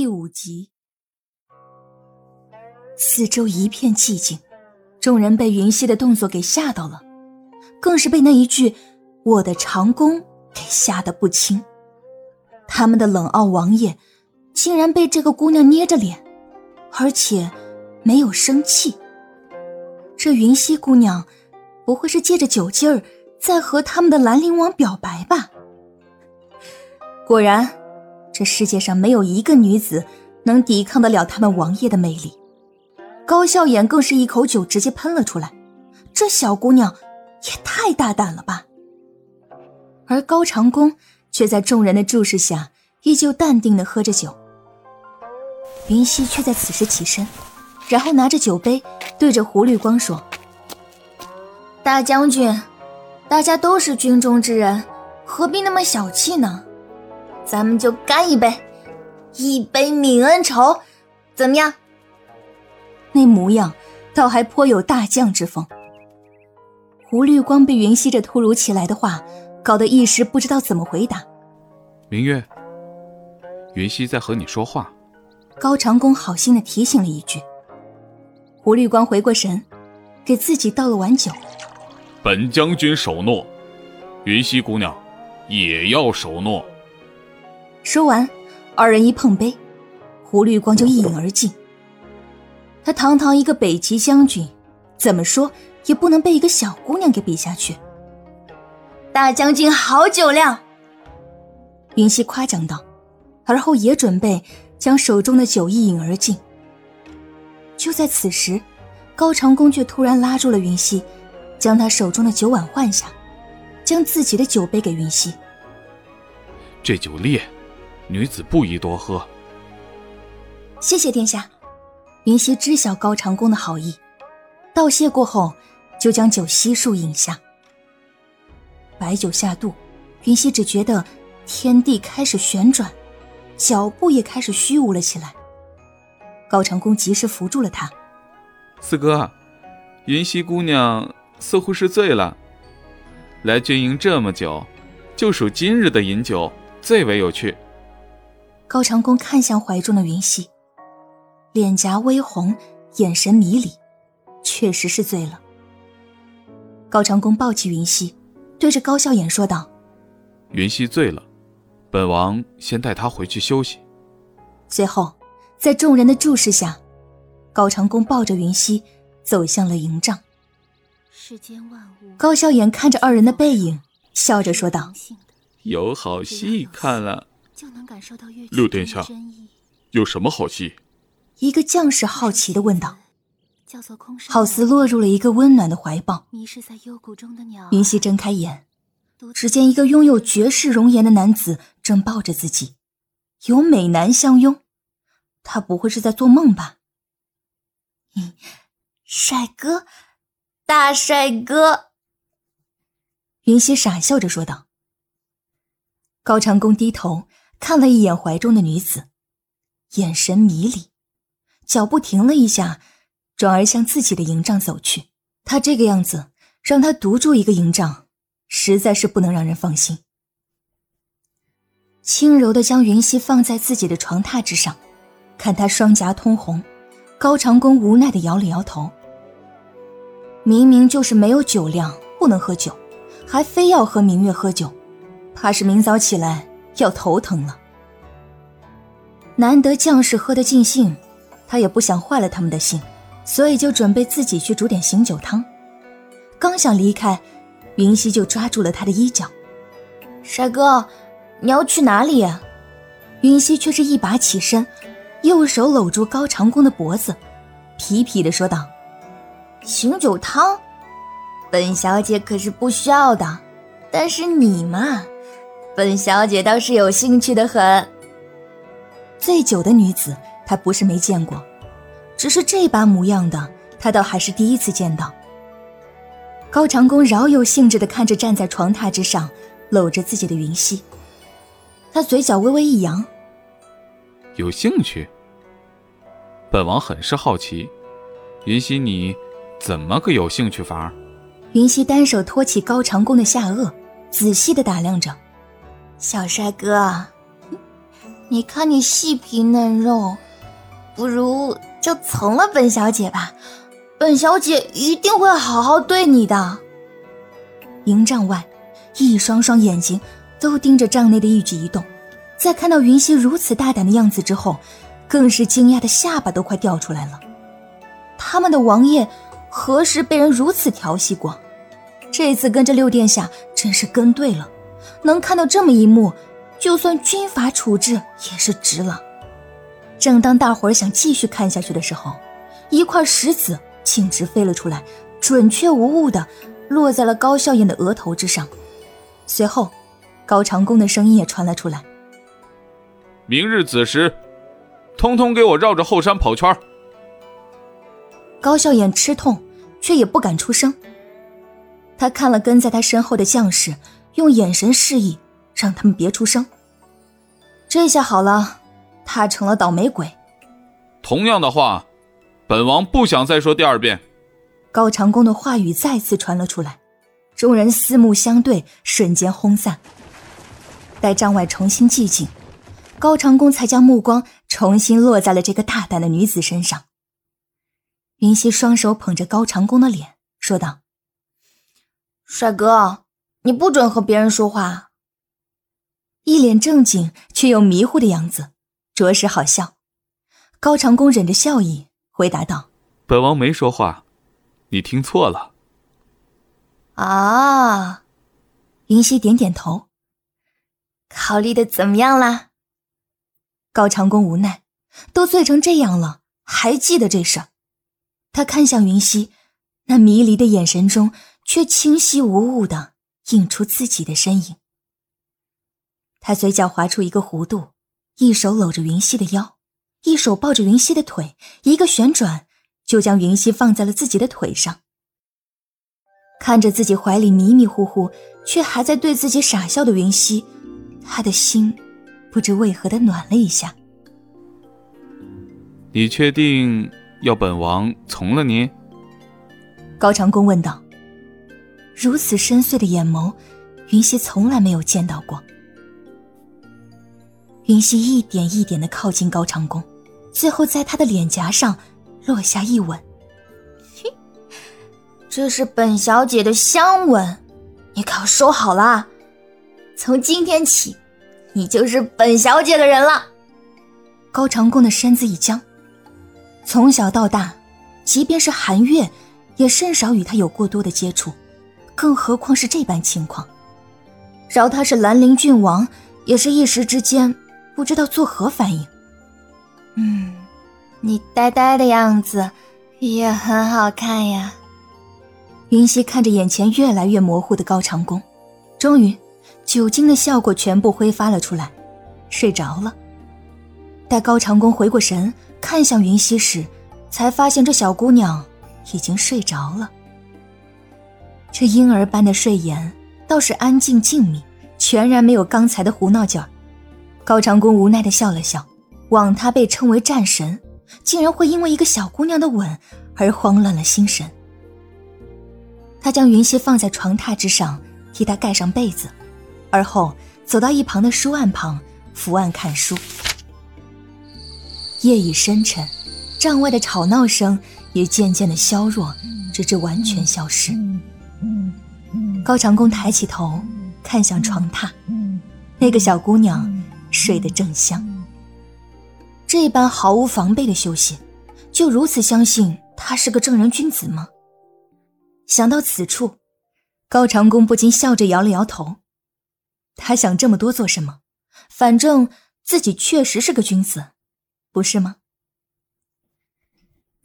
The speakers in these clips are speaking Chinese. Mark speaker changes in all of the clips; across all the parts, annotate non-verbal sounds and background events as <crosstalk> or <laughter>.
Speaker 1: 第五集，四周一片寂静，众人被云溪的动作给吓到了，更是被那一句“我的长弓”给吓得不轻。他们的冷傲王爷竟然被这个姑娘捏着脸，而且没有生气。这云溪姑娘不会是借着酒劲儿在和他们的兰陵王表白吧？果然。这世界上没有一个女子能抵抗得了他们王爷的魅力。高笑颜更是一口酒直接喷了出来，这小姑娘也太大胆了吧！而高长恭却在众人的注视下，依旧淡定的喝着酒。云溪却在此时起身，然后拿着酒杯对着胡绿光说：“大将军，大家都是军中之人，何必那么小气呢？”咱们就干一杯，一杯泯恩仇，怎么样？那模样倒还颇有大将之风。胡绿光被云溪这突如其来的话搞得一时不知道怎么回答。
Speaker 2: 明月，云溪在和你说话。
Speaker 1: 高长恭好心的提醒了一句。胡绿光回过神，给自己倒了碗酒。
Speaker 2: 本将军守诺，云溪姑娘也要守诺。
Speaker 1: 说完，二人一碰杯，胡绿光就一饮而尽。他堂堂一个北齐将军，怎么说也不能被一个小姑娘给比下去。大将军好酒量，云溪夸奖道，而后也准备将手中的酒一饮而尽。就在此时，高长恭却突然拉住了云溪，将他手中的酒碗换下，将自己的酒杯给云溪。
Speaker 2: 这酒烈。女子不宜多喝。
Speaker 1: 谢谢殿下。云溪知晓高长恭的好意，道谢过后，就将酒悉数饮下。白酒下肚，云溪只觉得天地开始旋转，脚步也开始虚无了起来。高长恭及时扶住了他。
Speaker 2: 四哥，云溪姑娘似乎是醉了。来军营这么久，就数今日的饮酒最为有趣。
Speaker 1: 高长恭看向怀中的云溪，脸颊微红，眼神迷离，确实是醉了。高长恭抱起云溪，对着高笑颜说道：“
Speaker 2: 云溪醉了，本王先带她回去休息。”
Speaker 1: 随后，在众人的注视下，高长恭抱着云溪走向了营帐。世间万物。高笑颜看着二人的背影，笑着说道：“
Speaker 2: 有好戏看了。”六殿下，有什么好戏？
Speaker 1: 一个将士好奇的问道，好似落入了一个温暖的怀抱。云溪睁开眼，只见一个拥有绝世容颜的男子正抱着自己，有美男相拥。他不会是在做梦吧？嗯，帅哥，大帅哥。云溪傻笑着说道。高长恭低头。看了一眼怀中的女子，眼神迷离，脚步停了一下，转而向自己的营帐走去。他这个样子，让他独住一个营帐，实在是不能让人放心。轻柔的将云溪放在自己的床榻之上，看他双颊通红，高长恭无奈的摇了摇头。明明就是没有酒量，不能喝酒，还非要和明月喝酒，怕是明早起来。要头疼了。难得将士喝得尽兴，他也不想坏了他们的兴，所以就准备自己去煮点醒酒汤。刚想离开，云溪就抓住了他的衣角：“帅哥，你要去哪里？”云溪却是一把起身，右手搂住高长恭的脖子，痞痞的说道：“醒酒汤，本小姐可是不需要的，但是你嘛……”本小姐倒是有兴趣的很。醉酒的女子，她不是没见过，只是这把模样的，她倒还是第一次见到。高长恭饶有兴致的看着站在床榻之上搂着自己的云溪，他嘴角微微一扬：“
Speaker 2: 有兴趣？本王很是好奇，云溪你怎么个有兴趣法？”
Speaker 1: 云溪单手托起高长恭的下颚，仔细的打量着。小帅哥，<laughs> 你看你细皮嫩肉，不如就从了本小姐吧。本小姐一定会好好对你的。营帐外，一双双眼睛都盯着帐内的一举一动，在看到云溪如此大胆的样子之后，更是惊讶的下巴都快掉出来了。他们的王爷何时被人如此调戏过？这次跟着六殿下真是跟对了，能看到这么一幕。就算军法处置也是值了。正当大伙儿想继续看下去的时候，一块石子径直飞了出来，准确无误的落在了高笑颜的额头之上。随后，高长恭的声音也传了出来：“
Speaker 2: 明日子时，通通给我绕着后山跑圈。”
Speaker 1: 高笑颜吃痛，却也不敢出声。他看了跟在他身后的将士，用眼神示意。让他们别出声。这下好了，他成了倒霉鬼。
Speaker 2: 同样的话，本王不想再说第二遍。
Speaker 1: 高长恭的话语再次传了出来，众人四目相对，瞬间轰散。待帐外重新寂静，高长恭才将目光重新落在了这个大胆的女子身上。云溪双手捧着高长恭的脸，说道：“帅哥，你不准和别人说话。”一脸正经却又迷糊的样子，着实好笑。高长恭忍着笑意回答道：“
Speaker 2: 本王没说话，你听错了。”
Speaker 1: 啊，云溪点点头。考虑的怎么样啦？高长恭无奈，都醉成这样了，还记得这事儿。他看向云溪，那迷离的眼神中，却清晰无误的映出自己的身影。他嘴角划出一个弧度，一手搂着云溪的腰，一手抱着云溪的腿，一个旋转，就将云溪放在了自己的腿上。看着自己怀里迷迷糊糊却还在对自己傻笑的云溪，他的心不知为何的暖了一下。
Speaker 2: 你确定要本王从了你？
Speaker 1: 高长恭问道。如此深邃的眼眸，云溪从来没有见到过。云溪一点一点的靠近高长恭，最后在他的脸颊上落下一吻。这是本小姐的香吻，你可要收好了。从今天起，你就是本小姐的人了。高长恭的身子一僵，从小到大，即便是韩月，也甚少与他有过多的接触，更何况是这般情况。饶他是兰陵郡王，也是一时之间。不知道作何反应。嗯，你呆呆的样子也很好看呀。云溪看着眼前越来越模糊的高长恭，终于，酒精的效果全部挥发了出来，睡着了。待高长恭回过神，看向云溪时，才发现这小姑娘已经睡着了。这婴儿般的睡颜倒是安静静谧，全然没有刚才的胡闹劲儿。高长恭无奈的笑了笑，枉他被称为战神，竟然会因为一个小姑娘的吻而慌乱了心神。他将云溪放在床榻之上，替她盖上被子，而后走到一旁的书案旁，伏案看书。夜已深沉，帐外的吵闹声也渐渐的消弱，直至完全消失。高长恭抬起头，看向床榻，那个小姑娘。睡得正香，这般毫无防备的休息，就如此相信他是个正人君子吗？想到此处，高长恭不禁笑着摇了摇头。他想这么多做什么？反正自己确实是个君子，不是吗？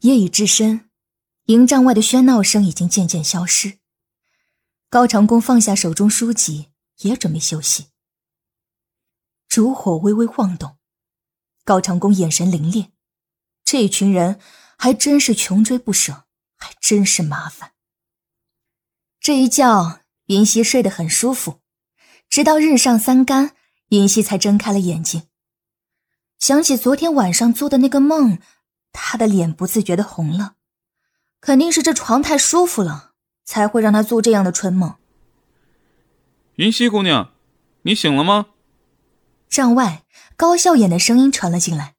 Speaker 1: 夜已至深，营帐外的喧闹声已经渐渐消失。高长恭放下手中书籍，也准备休息。烛火微微晃动，高长恭眼神凌冽。这群人还真是穷追不舍，还真是麻烦。这一觉，云溪睡得很舒服，直到日上三竿，云溪才睁开了眼睛。想起昨天晚上做的那个梦，他的脸不自觉的红了。肯定是这床太舒服了，才会让他做这样的春梦。
Speaker 2: 云溪姑娘，你醒了吗？
Speaker 1: 帐外，高笑眼的声音传了进来。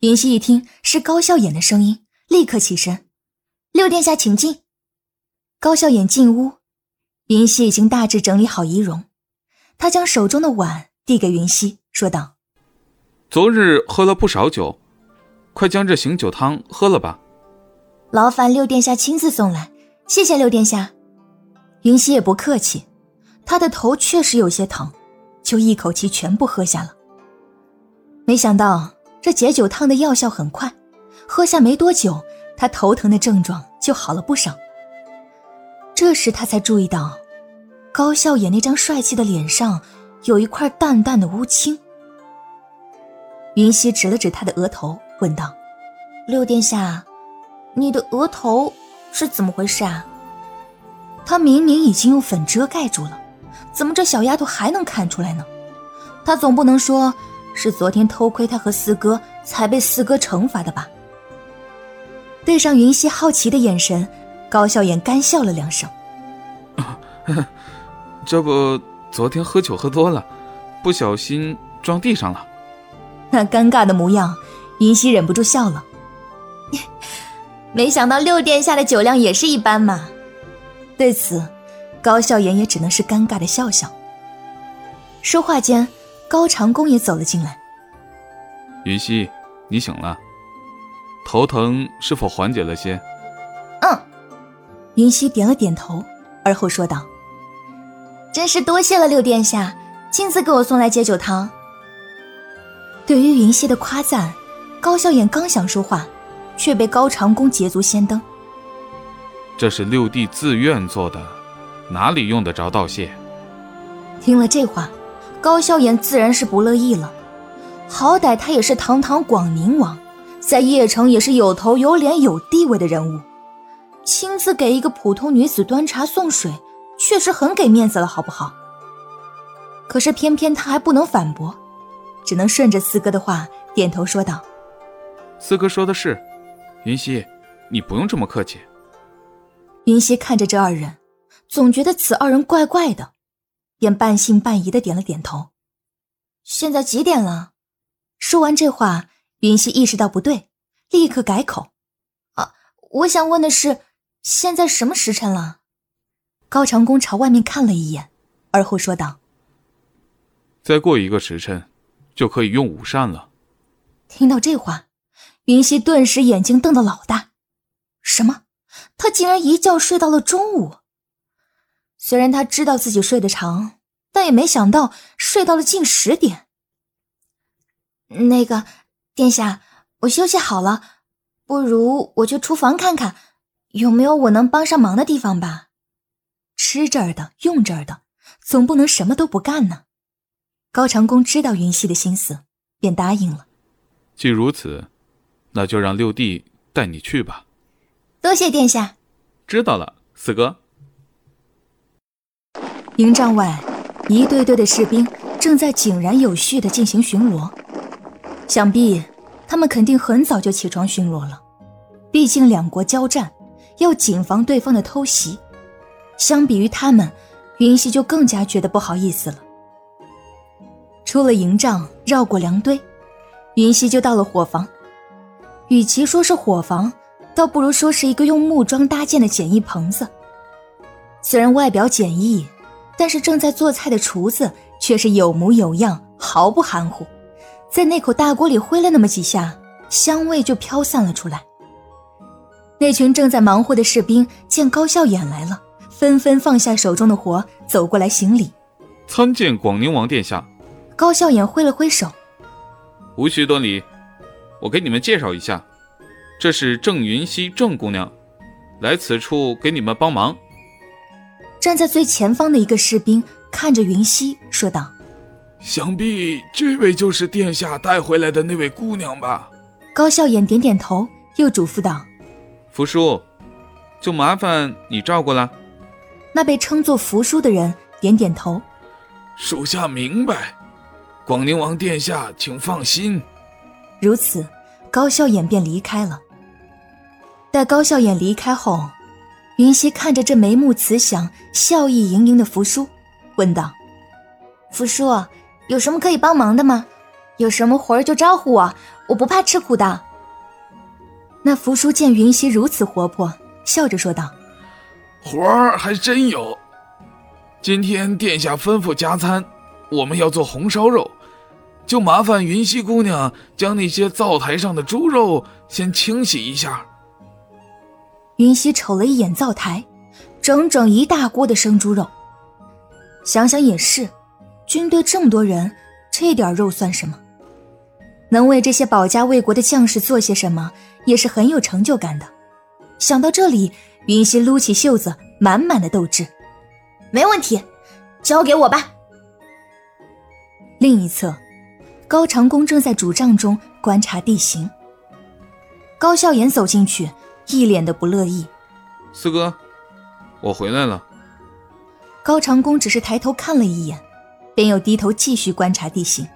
Speaker 1: 云溪一听是高笑眼的声音，立刻起身：“六殿下，请进。”高笑眼进屋，云溪已经大致整理好仪容，他将手中的碗递给云溪，说道：“
Speaker 2: 昨日喝了不少酒，快将这醒酒汤喝了吧。”
Speaker 1: 劳烦六殿下亲自送来，谢谢六殿下。云溪也不客气，他的头确实有些疼，就一口气全部喝下了。没想到这解酒汤的药效很快，喝下没多久，他头疼的症状就好了不少。这时他才注意到，高笑颜那张帅气的脸上有一块淡淡的乌青。云溪指了指他的额头，问道：“六殿下。”你的额头是怎么回事啊？他明明已经用粉遮盖住了，怎么这小丫头还能看出来呢？他总不能说是昨天偷窥他和四哥才被四哥惩罚的吧？对上云溪好奇的眼神，高笑颜干笑了两声：“ <laughs>
Speaker 2: 这不，昨天喝酒喝多了，不小心撞地上了。”
Speaker 1: 那尴尬的模样，云溪忍不住笑了。没想到六殿下的酒量也是一般嘛。对此，高笑颜也只能是尴尬的笑笑。说话间，高长恭也走了进来。
Speaker 2: 云溪，你醒了，头疼是否缓解了些？
Speaker 1: 嗯。云溪点了点头，而后说道：“真是多谢了六殿下，亲自给我送来解酒汤。”对于云溪的夸赞，高笑颜刚想说话。却被高长恭捷足先登。
Speaker 2: 这是六弟自愿做的，哪里用得着道谢？
Speaker 1: 听了这话，高笑颜自然是不乐意了。好歹他也是堂堂广宁王，在邺城也是有头有脸有地位的人物，亲自给一个普通女子端茶送水，确实很给面子了，好不好？可是偏偏他还不能反驳，只能顺着四哥的话点头说道：“
Speaker 2: 四哥说的是。”云溪，你不用这么客气。
Speaker 1: 云溪看着这二人，总觉得此二人怪怪的，便半信半疑的点了点头。现在几点了？说完这话，云溪意识到不对，立刻改口：“啊，我想问的是，现在什么时辰了？”高长恭朝外面看了一眼，而后说道：“
Speaker 2: 再过一个时辰，就可以用午膳了。”
Speaker 1: 听到这话。云溪顿时眼睛瞪得老大，什么？他竟然一觉睡到了中午。虽然他知道自己睡得长，但也没想到睡到了近十点。那个殿下，我休息好了，不如我去厨房看看，有没有我能帮上忙的地方吧？吃这儿的，用这儿的，总不能什么都不干呢。高长恭知道云溪的心思，便答应了。
Speaker 2: 既如此。那就让六弟带你去吧。
Speaker 1: 多谢殿下。
Speaker 2: 知道了，四哥。
Speaker 1: 营帐外，一队队的士兵正在井然有序的进行巡逻。想必他们肯定很早就起床巡逻了。毕竟两国交战，要谨防对方的偷袭。相比于他们，云溪就更加觉得不好意思了。出了营帐，绕过粮堆，云溪就到了伙房。与其说是伙房，倒不如说是一个用木桩搭建的简易棚子。虽然外表简易，但是正在做菜的厨子却是有模有样，毫不含糊。在那口大锅里挥了那么几下，香味就飘散了出来。那群正在忙活的士兵见高笑眼来了，纷纷放下手中的活，走过来行礼：“
Speaker 2: 参见广宁王殿下。”
Speaker 1: 高笑眼挥了挥手：“
Speaker 2: 无需多礼。”我给你们介绍一下，这是郑云溪郑姑娘，来此处给你们帮忙。
Speaker 1: 站在最前方的一个士兵看着云溪说道：“
Speaker 3: 想必这位就是殿下带回来的那位姑娘吧？”
Speaker 1: 高笑眼点点头，又嘱咐道：“
Speaker 2: 福叔，就麻烦你照顾了。”
Speaker 1: 那被称作福叔的人点点头：“
Speaker 3: 属下明白，广宁王殿下，请放心。”
Speaker 1: 如此，高笑眼便离开了。待高笑眼离开后，云溪看着这眉目慈祥、笑意盈盈的福叔，问道：“福叔，有什么可以帮忙的吗？有什么活儿就招呼我，我不怕吃苦的。那福叔见云溪如此活泼，笑着说道：“
Speaker 3: 活儿还真有。今天殿下吩咐加餐，我们要做红烧肉，就麻烦云溪姑娘将那些灶台上的猪肉先清洗一下。”
Speaker 1: 云溪瞅了一眼灶台，整整一大锅的生猪肉。想想也是，军队这么多人，这点肉算什么？能为这些保家卫国的将士做些什么，也是很有成就感的。想到这里，云溪撸起袖子，满满的斗志。没问题，交给我吧。另一侧，高长恭正在主帐中观察地形。高笑颜走进去，一脸的不乐意。
Speaker 2: 四哥，我回来了。
Speaker 1: 高长恭只是抬头看了一眼，便又低头继续观察地形。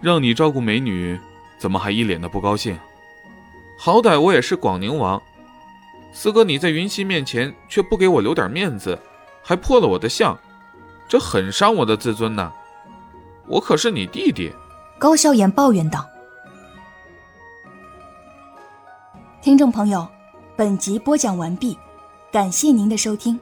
Speaker 2: 让你照顾美女，怎么还一脸的不高兴？好歹我也是广宁王，四哥你在云溪面前却不给我留点面子，还破了我的相，这很伤我的自尊呐！我可是你弟弟。
Speaker 1: 高笑颜抱怨道。听众朋友，本集播讲完毕，感谢您的收听。